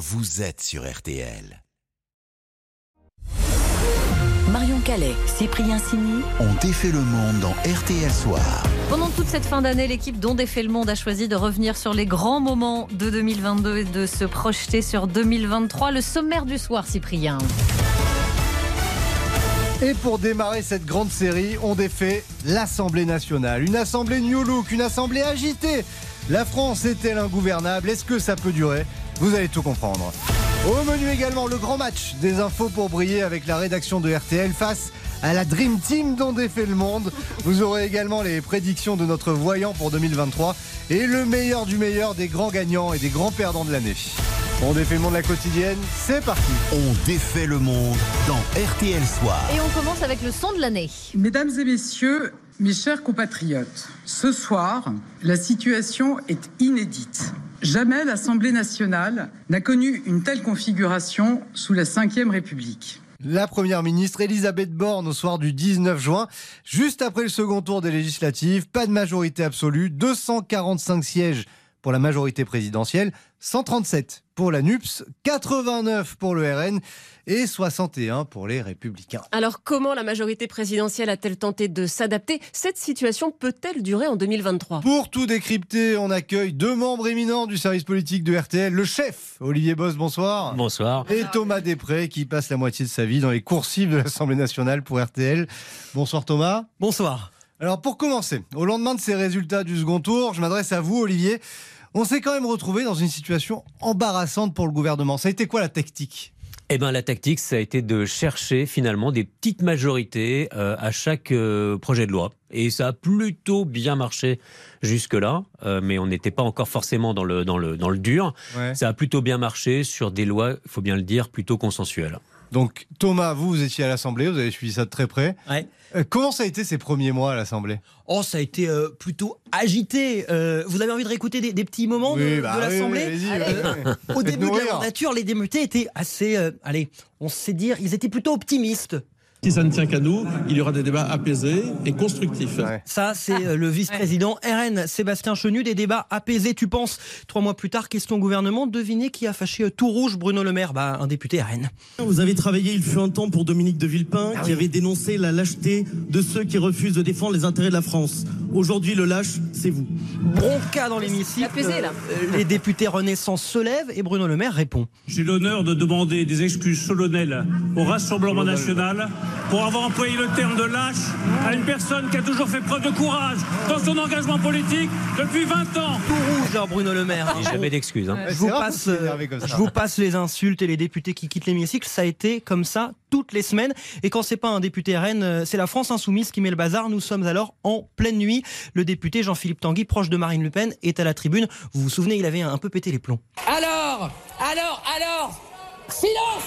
vous êtes sur RTL. Marion Calais, Cyprien Sini. On défait le monde dans RTL Soir. Pendant toute cette fin d'année, l'équipe dont défait le monde a choisi de revenir sur les grands moments de 2022 et de se projeter sur 2023. Le sommaire du soir, Cyprien. Et pour démarrer cette grande série, on défait l'Assemblée nationale. Une assemblée new look, une assemblée agitée. La France est-elle ingouvernable? Est-ce que ça peut durer? Vous allez tout comprendre. Au menu également, le grand match des infos pour briller avec la rédaction de RTL face à la Dream Team dont défait le monde. Vous aurez également les prédictions de notre voyant pour 2023 et le meilleur du meilleur des grands gagnants et des grands perdants de l'année. On défait le monde la quotidienne, c'est parti. On défait le monde dans RTL Soir. Et on commence avec le son de l'année. Mesdames et messieurs, mes chers compatriotes, ce soir, la situation est inédite. Jamais l'Assemblée nationale n'a connu une telle configuration sous la Ve République. La première ministre Elisabeth Borne au soir du 19 juin, juste après le second tour des législatives, pas de majorité absolue, 245 sièges pour la majorité présidentielle, 137 pour la NUPS, 89 pour le RN et 61 pour les Républicains. Alors comment la majorité présidentielle a-t-elle tenté de s'adapter? Cette situation peut-elle durer en 2023 Pour tout décrypter, on accueille deux membres éminents du service politique de RTL, le chef Olivier Boss, bonsoir. Bonsoir. Et Thomas Després qui passe la moitié de sa vie dans les coursives de l'Assemblée nationale pour RTL. Bonsoir Thomas. Bonsoir. Alors pour commencer, au lendemain de ces résultats du second tour, je m'adresse à vous Olivier. On s'est quand même retrouvé dans une situation embarrassante pour le gouvernement. Ça a été quoi la tactique? Eh ben, la tactique, ça a été de chercher finalement des petites majorités euh, à chaque euh, projet de loi. Et ça a plutôt bien marché jusque-là, euh, mais on n'était pas encore forcément dans le, dans le, dans le dur. Ouais. Ça a plutôt bien marché sur des lois, il faut bien le dire, plutôt consensuelles. Donc Thomas, vous, vous étiez à l'Assemblée, vous avez suivi ça de très près. Ouais. Euh, comment ça a été ces premiers mois à l'Assemblée? Oh, ça a été euh, plutôt agité. Euh, vous avez envie de réécouter des, des petits moments de, Oui, bah de oui, l'Assemblée oui, vas-y. Au début de la mandature, les députés étaient assez, allez, on sait dire, ils étaient plutôt optimistes. Si ça ne tient qu'à nous, il y aura des débats apaisés et constructifs. Ouais. Ça, c'est euh, le vice-président RN, Sébastien Chenu, des débats apaisés. Tu penses, trois mois plus tard, question gouvernement, devinez qui a fâché euh, tout rouge Bruno Le Maire? Bah, un député RN. Vous avez travaillé, il fut un temps, pour Dominique de Villepin, qui avait dénoncé la lâcheté de ceux qui refusent de défendre les intérêts de la France. Aujourd'hui, le lâche, c'est vous. Bronca dans l'hémicycle. Apaisé, là. Euh, les députés Renaissance se lèvent et Bruno Le Maire répond. J'ai l'honneur de demander des excuses solennelles au Rassemblement national pour avoir employé le terme de lâche à une personne qui a toujours fait preuve de courage dans son engagement politique depuis 20 ans. Tout rouge, hein, Bruno Le Maire. Jamais d'excuses. hein. Ouais, Je vous, passe, euh, je vous passe les insultes et les députés qui quittent l'hémicycle. Ça a été comme ça toutes les semaines. Et quand c'est pas un député RN, euh, c'est la France insoumise qui met le bazar. Nous sommes alors en pleine nuit. Le député Jean-Philippe Tanguy, proche de Marine Le Pen, est à la tribune. Vous vous souvenez, il avait un peu pété les plombs. Alors, alors, alors, silence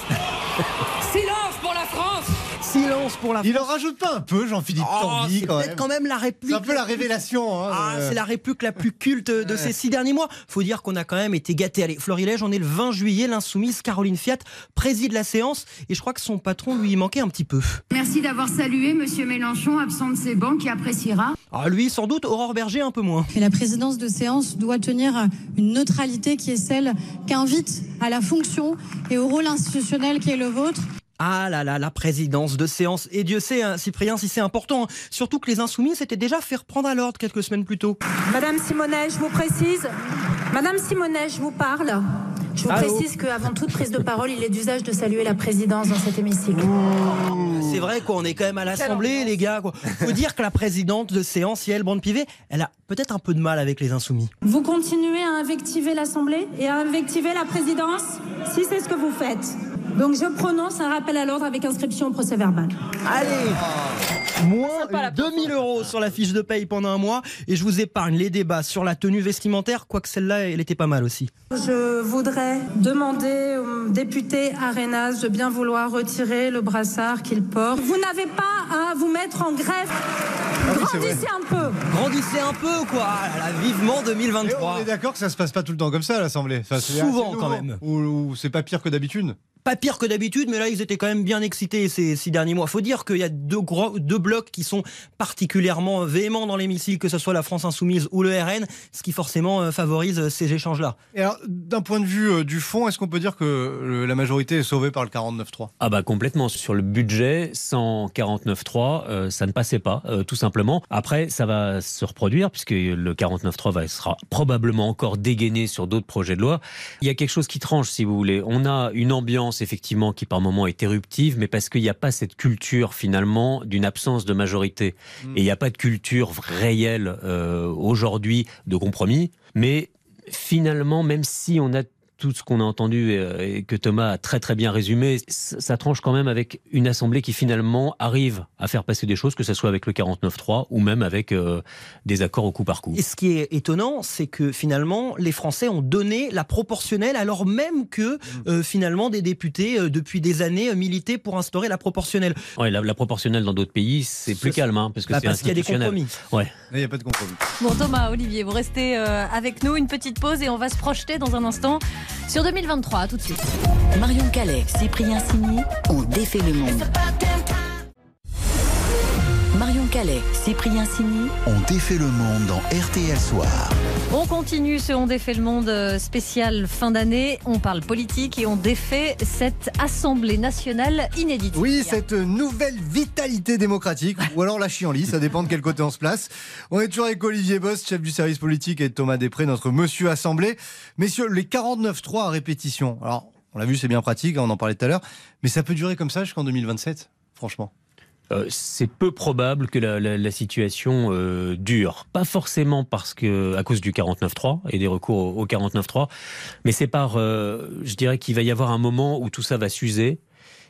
Silence pour la France Silence pour la Il en France. rajoute pas un peu, Jean-Philippe Oh, Tanguy, c'est quand peut-être même. quand même la réplique. C'est un peu la révélation. hein, Ah, euh. c'est la réplique la plus culte de ces six derniers mois. Faut dire qu'on a quand même été gâtés. Allez, Florilège, on est le 20 juillet. L'insoumise Caroline Fiat préside la séance et je crois que son patron lui manquait un petit peu. Merci d'avoir salué Monsieur Mélenchon, absent de ses bancs, qui appréciera. Ah, lui, sans doute, Aurore Berger un peu moins. Et la présidence de séance doit tenir une neutralité qui est celle qu'invite à la fonction et au rôle institutionnel qui est le vôtre. Ah là là, la présidence de séance. Et Dieu sait, hein, Cyprien, si c'est important. hein. Surtout que les insoumis s'étaient déjà fait reprendre à l'ordre quelques semaines plus tôt. Madame Simonet, je vous précise. Madame Simonet, je vous parle. Je vous Allô précise qu'avant toute prise de parole, il est d'usage de saluer la présidence dans cet hémicycle. C'est vrai quoi, on est quand même à l'Assemblée, les gars. Quoi. Faut dire que la présidente de séance, Yael Brand-Pivet, elle a peut-être un peu de mal avec les insoumis. Vous continuez à invectiver l'Assemblée et à invectiver la présidence? Si c'est ce que vous faites. Donc je prononce un rappel à l'ordre avec inscription au procès verbal. Allez Moins 2000 euros sur la fiche de paye pendant un mois. Et je vous épargne les débats sur la tenue vestimentaire, quoique celle-là, elle était pas mal aussi. Je voudrais demander au député Arenas de bien vouloir retirer le brassard qu'il porte. Vous n'avez pas à vous mettre en grève. Ah oui. Grandissez un peu. Grandissez un peu, quoi? Ah là là, Vivement Et 2023 on est d'accord que ça se passe pas tout le temps comme ça à l'Assemblée. Souvent, nouveau. quand même. Ou, ou c'est pas pire que d'habitude? Pas pire que d'habitude, mais là, ils étaient quand même bien excités ces six derniers mois. Faut dire qu'il y a deux, gros, deux blocs qui sont particulièrement véhéments dans l'hémicycle, que ce soit la France Insoumise ou le RN, ce qui forcément euh, favorise ces échanges-là. Et alors, d'un point de vue euh, du fond, est-ce qu'on peut dire que la majorité est sauvée par le 49-3 Ah bah complètement. Sur le budget, sans 49-3, euh, ça ne passait pas, tout simplement. Après, ça va se reproduire, puisque le 49-3 va, sera probablement encore dégainé sur d'autres projets de loi. Il y a quelque chose qui tranche, si vous voulez. On a une ambiance, effectivement, qui par moments est éruptive, mais parce qu'il n'y a pas cette culture, finalement, d'une absence de majorité. Hmm. Et il n'y a pas de culture réelle euh, aujourd'hui de compromis. Mais finalement, même si on a tout ce qu'on a entendu euh, et, que Thomas a très très bien résumé, ça tranche quand même avec une assemblée qui finalement arrive à faire passer des choses, que ce soit avec le 49-3 ou même avec euh, des accords au coup par coup. Et ce qui est étonnant, c'est que finalement les Français ont donné la proportionnelle alors même que mm. euh, finalement des députés depuis des années militaient pour instaurer la proportionnelle. Ouais, la, proportionnelle dans d'autres pays, c'est plus calme hein, parce que bah, qu'il y a des compromis. Ouais. Il n'y a pas de compromis. Bon Thomas, Olivier, vous restez avec nous une petite pause et on va se projeter dans un instant sur 2023. tout de suite. Marion Calais, Cyprien Signy ont défait le monde. Marion Calais, Cyprien Signy ont défait le monde dans RTL Soir. On continue ce On défait le monde euh, spécial fin d'année. On parle politique et on défait cette Assemblée nationale inédite. Oui, cette nouvelle vitalité démocratique, ou alors la chienlit, ça dépend de quel côté on se place. On est toujours avec Olivier Bost, chef du service politique, et Thomas Després, notre monsieur Assemblée. Messieurs, les 49-3 à répétition. Alors, on l'a vu, c'est bien pratique, on en parlait tout à l'heure, mais ça peut durer comme ça jusqu'en 2027, franchement. Euh, c'est peu probable que la, situation euh, dure. Pas forcément parce que à cause du 49.3 et des recours au, 49.3, mais c'est par, euh, je dirais qu'il va y avoir un moment où tout ça va s'user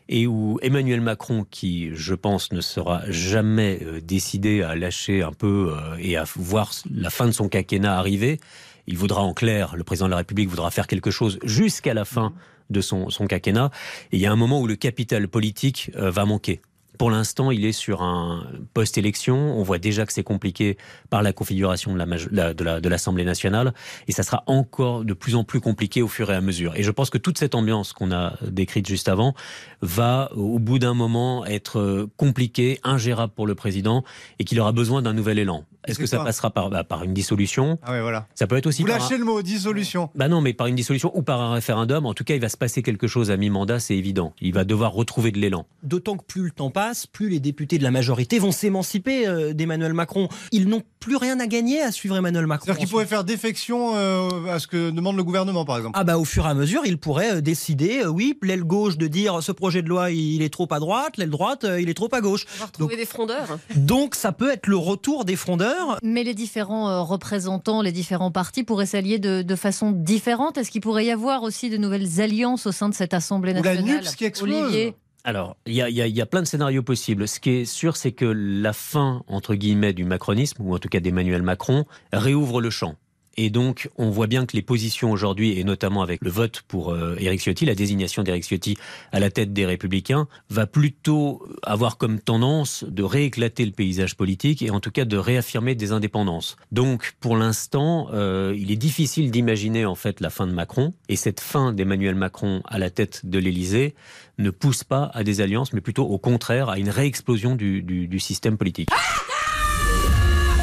et où Emmanuel Macron, qui je pense ne sera jamais décidé à lâcher un peu et à voir la fin de son quinquennat arriver, il voudra en clair, le président de la République voudra faire quelque chose jusqu'à la fin de son, son quinquennat. Et il y a un moment où le capital politique va manquer. Pour l'instant, il est sur un post-élection. On voit déjà que c'est compliqué par la configuration de l'Assemblée nationale. Et ça sera encore de plus en plus compliqué au fur et à mesure. Et je pense que toute cette ambiance qu'on a décrite juste avant va, au bout d'un moment, être compliquée, ingérable pour le président et qu'il aura besoin d'un nouvel élan. Est-ce que ça passera par, bah, par une dissolution Ah ouais, voilà. Ça peut être aussi. Vous lâchez le mot dissolution. Bah non, mais par une dissolution ou par un référendum. En tout cas, il va se passer quelque chose à mi-mandat, c'est évident. Il va devoir retrouver de l'élan. D'autant que plus le temps passe, plus les députés de la majorité vont s'émanciper euh, d'Emmanuel Macron. Ils n'ont plus rien à gagner à suivre Emmanuel Macron. C'est-à-dire qu'ils pourraient faire défection euh, à ce que demande le gouvernement, par exemple. Ah bah au fur et à mesure, ils pourraient euh, décider, oui, l'aile gauche de dire ce projet de loi il est trop à droite, l'aile droite il est trop à gauche. On va retrouver des frondeurs. Donc ça peut être le retour des frondeurs. Mais les différents euh, représentants, les différents partis pourraient s'allier de, façon différente Est-ce qu'il pourrait y avoir aussi de nouvelles alliances au sein de cette Assemblée nationale la NUPS qui explose. Alors, il y, a, plein de scénarios possibles. Ce qui est sûr, c'est que la fin, entre guillemets, du macronisme, ou en tout cas d'Emmanuel Macron, réouvre le champ. Et donc, on voit bien que les positions aujourd'hui, et notamment avec le vote pour euh, Éric Ciotti, la désignation d'Éric Ciotti à la tête des Républicains, va plutôt avoir comme tendance de rééclater le paysage politique et en tout cas de réaffirmer des indépendances. Donc, pour l'instant, euh, il est difficile d'imaginer en fait la fin de Macron. Et cette fin d'Emmanuel Macron à la tête de l'Élysée ne pousse pas à des alliances, mais plutôt au contraire à une réexplosion du, du, du système politique.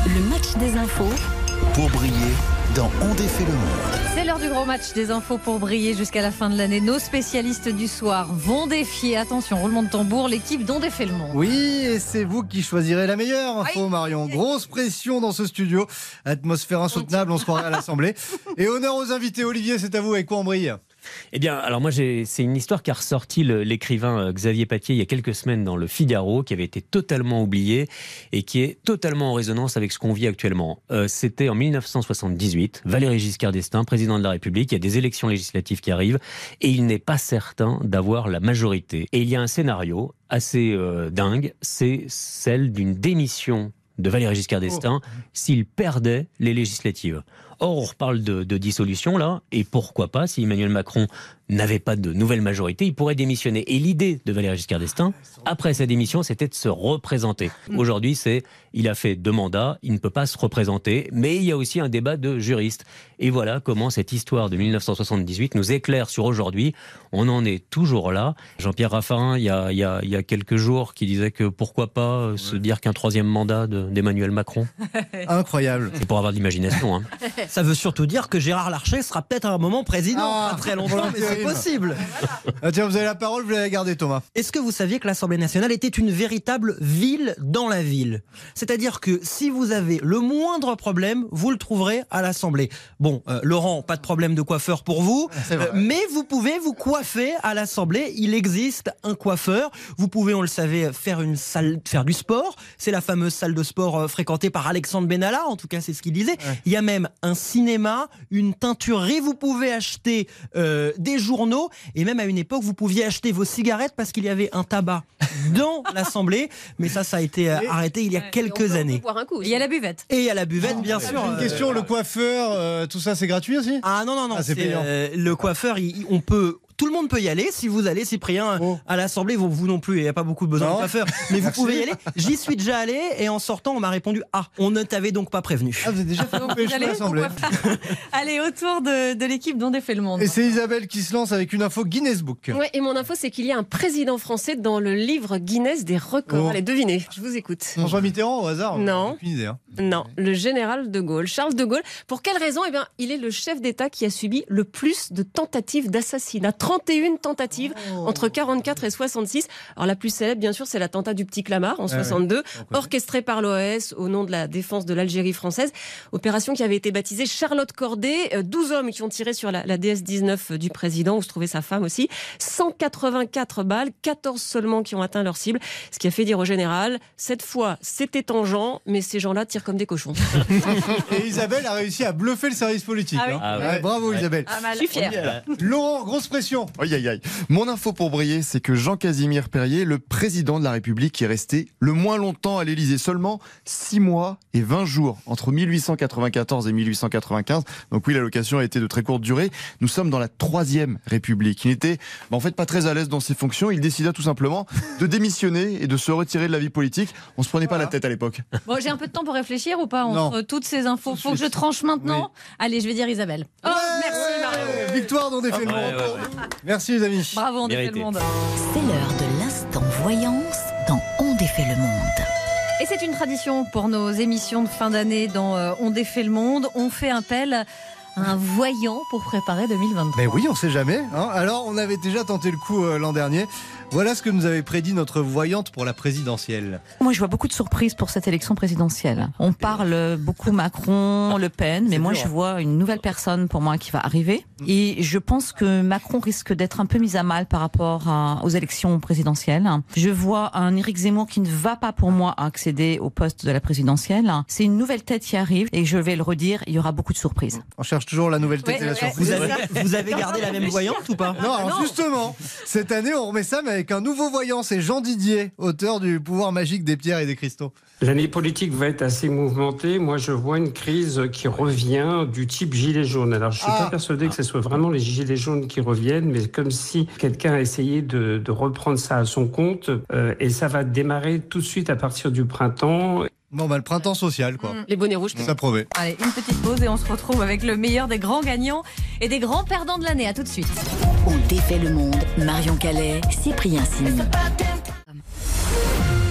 Le match des infos. Pour briller dans On défait le monde. C'est l'heure du gros match des infos pour briller jusqu'à la fin de l'année. Nos spécialistes du soir vont défier, attention, roulement de tambour, l'équipe dont défait le monde. Oui, et c'est vous qui choisirez la meilleure info, Marion. Grosse pression dans ce studio. Atmosphère insoutenable, on se croirait à l'Assemblée. Et honneur aux invités. Olivier, c'est à vous. Avec quoi on brille? Eh bien, alors moi, c'est une histoire qui a ressorti l'écrivain euh, Xavier Paquier il y a quelques semaines dans le Figaro, qui avait été totalement oublié et qui est totalement en résonance avec ce qu'on vit actuellement. Euh, c'était en 1978, Valéry Giscard d'Estaing, président de la République, il y a des élections législatives qui arrivent et il n'est pas certain d'avoir la majorité. Et il y a un scénario assez euh, dingue, c'est celle d'une démission de Valéry Giscard d'Estaing oh. s'il perdait les législatives. Or, on reparle de, de dissolution là, et pourquoi pas, si Emmanuel Macron n'avait pas de nouvelle majorité, il pourrait démissionner. Et l'idée de Valéry Giscard d'Estaing, après sa démission, c'était de se représenter. Aujourd'hui, c'est il a fait deux mandats, il ne peut pas se représenter, mais il y a aussi un débat de juristes. Et voilà comment cette histoire de 1978 nous éclaire sur aujourd'hui. On en est toujours là. Jean-Pierre Raffarin, il y, a, il, y a, il y a quelques jours, qui disait que pourquoi pas euh, se dire qu'un troisième mandat de- d'Emmanuel Macron. Incroyable. C'est pour avoir de l'imagination. Hein. Ça veut surtout dire que Gérard Larcher sera peut-être à un moment président, Ah, pas très longtemps, mais. Possible. Ah, tiens, vous avez la parole, vous l'avez gardée, Thomas. Est-ce que vous saviez que l'Assemblée nationale était une véritable ville dans la ville? C'est-à-dire que si vous avez le moindre problème, vous le trouverez à l'Assemblée. Bon, euh, Laurent, pas de problème de coiffeur pour vous, vrai. euh, mais vous pouvez vous coiffer à l'Assemblée. Il existe un coiffeur. Vous pouvez, on le savait, faire une salle, faire du sport. C'est la fameuse salle de sport euh, fréquentée par Alexandre Benalla. En tout cas, c'est ce qu'il disait. Il y a même un cinéma, une teinturerie. Vous pouvez acheter euh, des journaux et même à une époque, vous pouviez acheter vos cigarettes parce qu'il y avait un tabac dans l'Assemblée. Mais ça, ça a été euh, arrêté il y a quelques années. Boire un coup. Il y a la buvette. Et il y a la buvette, bien sûr. Une euh, question, le coiffeur, euh, tout ça, c'est gratuit aussi? Ah non, non, non. Ah, c'est c'est, payant. euh, le coiffeur, il- il- on peut. Tout le monde peut y aller. Si vous allez, Cyprien, à l'Assemblée, vous, vous non plus, il n'y a pas beaucoup besoin Oh. Non. de coiffeur. Mais vous pouvez y aller. J'y suis déjà allé et en sortant, on m'a répondu Ah, on ne t'avait donc pas prévenu. Ah, vous avez déjà fait Donc, vous allez l'Assemblée. Allez, autour de, de l'équipe dont défait le monde. Et c'est Isabelle qui se lance avec une info Guinness Book. Ouais, et mon info, c'est qu'il y a un président français dans le livre Guinness des records. Oh. Allez, devinez, je vous écoute. François Mitterrand au hasard Non. Aucune idée. hein. Non, le général de Gaulle, Charles de Gaulle. Pour quelle raison? Eh bien, il est le chef d'État qui a subi le plus de tentatives d'assassinat. 31 tentatives Oh. entre 44 et 66. Alors la plus célèbre, bien sûr, c'est l'attentat du petit Clamart en Ah ouais. 62, orchestré par l'OAS au nom de la défense de l'Algérie française. Opération qui avait été baptisée Charlotte Corday. Euh, 12 hommes qui ont tiré sur la, la DS-19 du président, où se trouvait sa femme aussi. 184 balles, 14 seulement qui ont atteint leur cible. Ce qui a fait dire au général, cette fois, c'était tangent, mais ces gens-là tirent comme des cochons. Et Isabelle a réussi à bluffer le service politique. Ah oui. hein. Ah ouais. Ouais, bravo Ouais. Isabelle. Je suis fière. Laurent, grosse pression. Aïe aïe aïe. Mon info pour briller, c'est que Jean-Casimir Perrier, le président de la République, qui est resté le moins longtemps à l'Élysée, seulement 6 mois et 20 jours entre 1894 et 1895. Donc oui, l'allocation a été de très courte durée. Nous sommes dans la troisième République. Il n'était bah, en fait pas très à l'aise dans ses fonctions. Il décida tout simplement de démissionner et de se retirer de la vie politique. On se prenait pas la tête à l'époque. Bon, j'ai un peu de temps pour réfléchir ou pas Non. entre toutes ces infos? Faut que je tranche maintenant? Allez, je vais dire Isabelle. Oh, merci Victoire dont défait le Ouais, monde. ouais, ouais. Merci les amis. Bravo, on défait le monde. C'est l'heure de l'instant voyance dans On défait le monde. Et c'est une tradition pour nos émissions de fin d'année dans euh, On défait le monde. On fait appel à un voyant pour préparer 2023. Mais oui, on sait jamais. hein. Alors, on avait déjà tenté le coup euh, l'an dernier. Voilà ce que nous avait prédit notre voyante pour la présidentielle. Moi, je vois beaucoup de surprises pour cette élection présidentielle. On parle beaucoup Macron, Le Pen, mais moi, dur, je hein. vois une nouvelle personne pour moi qui va arriver. Et je pense que Macron risque d'être un peu mis à mal par rapport à- aux élections présidentielles. Je vois un Éric Zemmour qui ne va pas pour moi accéder au poste de la présidentielle. C'est une nouvelle tête qui arrive et je vais le redire, il y aura beaucoup de surprises. On cherche toujours la nouvelle tête Ouais, et la surprise. Vous avez, vous avez gardé la même voyante ou pas? Non, alors justement, cette année, on remet ça, mais avec un nouveau voyant. C'est Jean Didier, auteur du pouvoir magique des pierres et des cristaux. L'année politique va être assez mouvementée. Moi, je vois une crise qui revient du type gilet jaune. Alors, je suis Ah. pas persuadé que ce soit vraiment les gilets jaunes qui reviennent, mais comme si quelqu'un a essayé de, de reprendre ça à son compte. euh, et ça va démarrer tout de suite à partir du printemps. Bon, bah, le printemps social, quoi. Les bonnets rouges. Ça promet. Allez, une petite pause et on se retrouve avec le meilleur des grands gagnants et des grands perdants de l'année. À tout de suite. On défait le monde. Marion Calais, Cyprien Sini.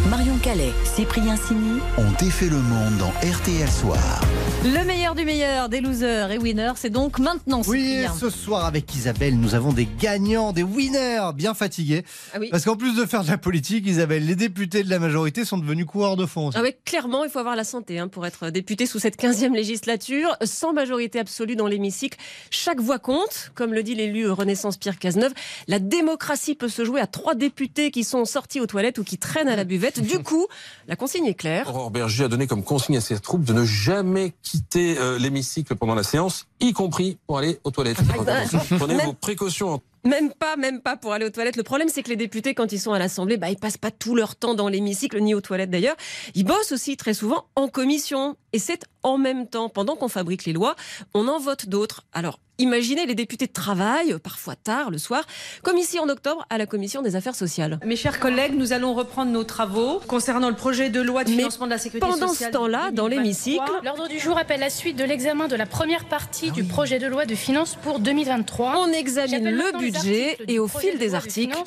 Marion Calais, Cyprien Sini. On défait le monde dans RTL Soir. Le meilleur du meilleur des losers et winners, c'est donc maintenant. Oui, ce soir avec Isabelle, nous avons des gagnants, des winners bien fatigués. Ah oui. Parce qu'en plus de faire de la politique, Isabelle, les députés de la majorité sont devenus coureurs de fond. Ah ouais, clairement, il faut avoir la santé hein, pour être député sous cette 15e législature, sans majorité absolue dans l'hémicycle. Chaque voix compte, comme le dit l'élu Renaissance Pierre Cazeneuve. La démocratie peut se jouer à trois députés qui sont sortis aux toilettes ou qui traînent à la buvette. Du coup, la consigne est claire. Aurore Berger a donné comme consigne à ses troupes de ne jamais quitter euh, l'hémicycle pendant la séance, y compris pour aller aux toilettes. Donc, attention, Prenez vos précautions en Même pas, même pas pour aller aux toilettes. Le problème, c'est que les députés, quand ils sont à l'Assemblée, bah, ils passent pas tout leur temps dans l'hémicycle ni aux toilettes d'ailleurs. Ils bossent aussi très souvent en commission. Et c'est en même temps, pendant qu'on fabrique les lois, on en vote d'autres. Alors, imaginez les députés de travail, parfois tard le soir, comme ici en octobre à la commission des affaires sociales. Mes chers collègues, nous allons reprendre nos travaux concernant le projet de loi de Mais financement de la sécurité pendant sociale. ce temps-là, dans 2023. l'hémicycle, L'ordre du jour appelle la suite de l'examen de la première partie du projet de loi de finances pour 2023. on examine le les budget et au fil de des articles,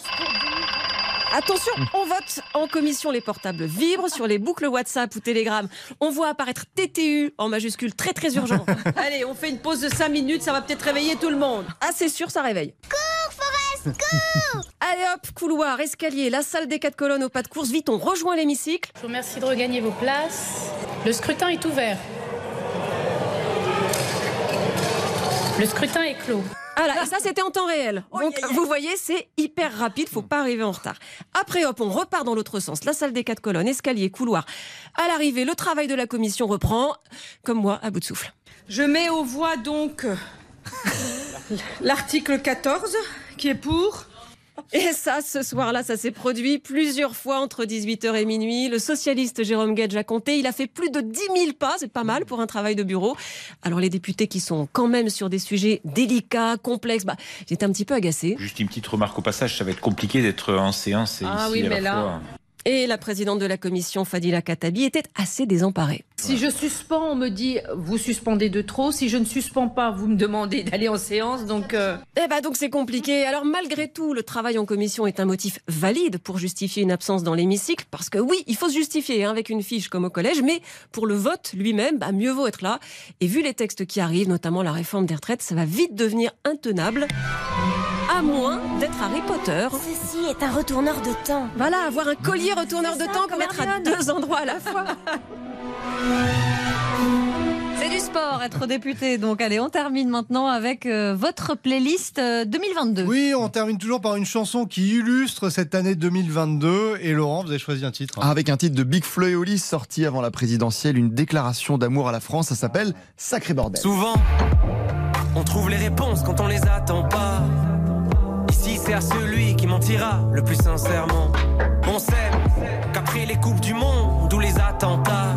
Attention, on vote en commission, les portables vibrent sur les boucles WhatsApp ou Telegram. On voit apparaître TTU en majuscule très très urgent. Allez, on fait une pause de 5 minutes, ça va peut-être réveiller tout le monde. Ah, c'est sûr, ça réveille. Cours, Forest, cours Allez hop, couloir, escalier, la salle des quatre colonnes au pas de course. Vite, on rejoint l'hémicycle. Je vous remercie de regagner vos places. Le scrutin est ouvert. Le scrutin est clos. Voilà, et ça c'était en temps réel. Donc vous voyez, c'est hyper rapide, faut pas arriver en retard. Après hop, on repart dans l'autre sens. La salle des quatre colonnes, escalier, couloir. À l'arrivée, le travail de la commission reprend, comme moi, à bout de souffle. Je mets aux voix donc l'article 14 qui est pour. Et ça, ce soir-là, ça s'est produit plusieurs fois entre 18h et minuit. Le socialiste Jérôme Gage a compté. Il a fait plus de 10 000 pas. C'est pas mal pour un travail de bureau. Alors, les députés qui sont quand même sur des sujets délicats, complexes, bah, j'étais un petit peu agacée. Juste une petite remarque au passage, ça va être compliqué d'être en séance et Ah ici oui, à la mais là- fois. Et la présidente de la commission, Fadila Katabi, était assez désemparée. Si je suspends, on me dit vous suspendez de trop. Si je ne suspends pas, vous me demandez d'aller en séance. Donc euh, Eh ben donc c'est compliqué. Alors malgré tout, le travail en commission est un motif valide pour justifier une absence dans l'hémicycle, parce que oui, il faut se justifier hein, avec une fiche comme au collège, mais pour le vote lui-même, bah, mieux vaut être là. Et vu les textes qui arrivent, notamment la réforme des retraites, ça va vite devenir intenable. À moins d'être Harry Potter. Ceci est un retourneur de temps. Voilà, avoir un collier retourneur de temps qu'on mettre à deux endroits à la fois. C'est du sport, être député. Donc allez, on termine maintenant avec euh, votre playlist euh, 2022. Oui, on termine toujours par une chanson qui illustre cette année 2022. Et Laurent, vous avez choisi un titre. Avec un titre de Big Flo et Oli sorti avant la présidentielle, une déclaration d'amour à la France, ça s'appelle Sacré bordel. Souvent, on trouve les réponses quand on les attend pas. À celui qui mentira le plus sincèrement. On sait qu'après les coupes du monde ou les attentats,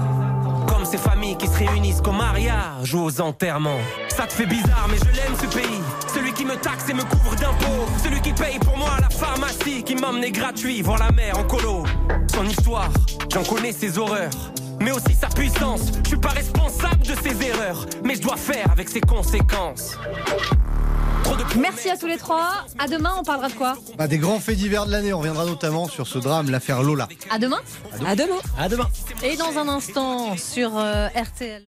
comme ces familles qui se réunissent qu'au mariage ou aux enterrements. Ça te fait bizarre, mais je l'aime ce pays. Celui qui me taxe et me couvre d'impôts. Celui qui paye pour moi la pharmacie, qui m'emmenait gratuit voir la mer en colo. Son histoire, j'en connais ses horreurs. Mais aussi sa puissance, je suis pas responsable de ses erreurs, mais je dois faire avec ses conséquences. Merci à tous les trois. À demain, on parlera de quoi? Bah, des grands faits divers de l'année. On reviendra notamment sur ce drame, l'affaire Lola. À demain? À demain. À demain. Et dans un instant sur euh, RTL.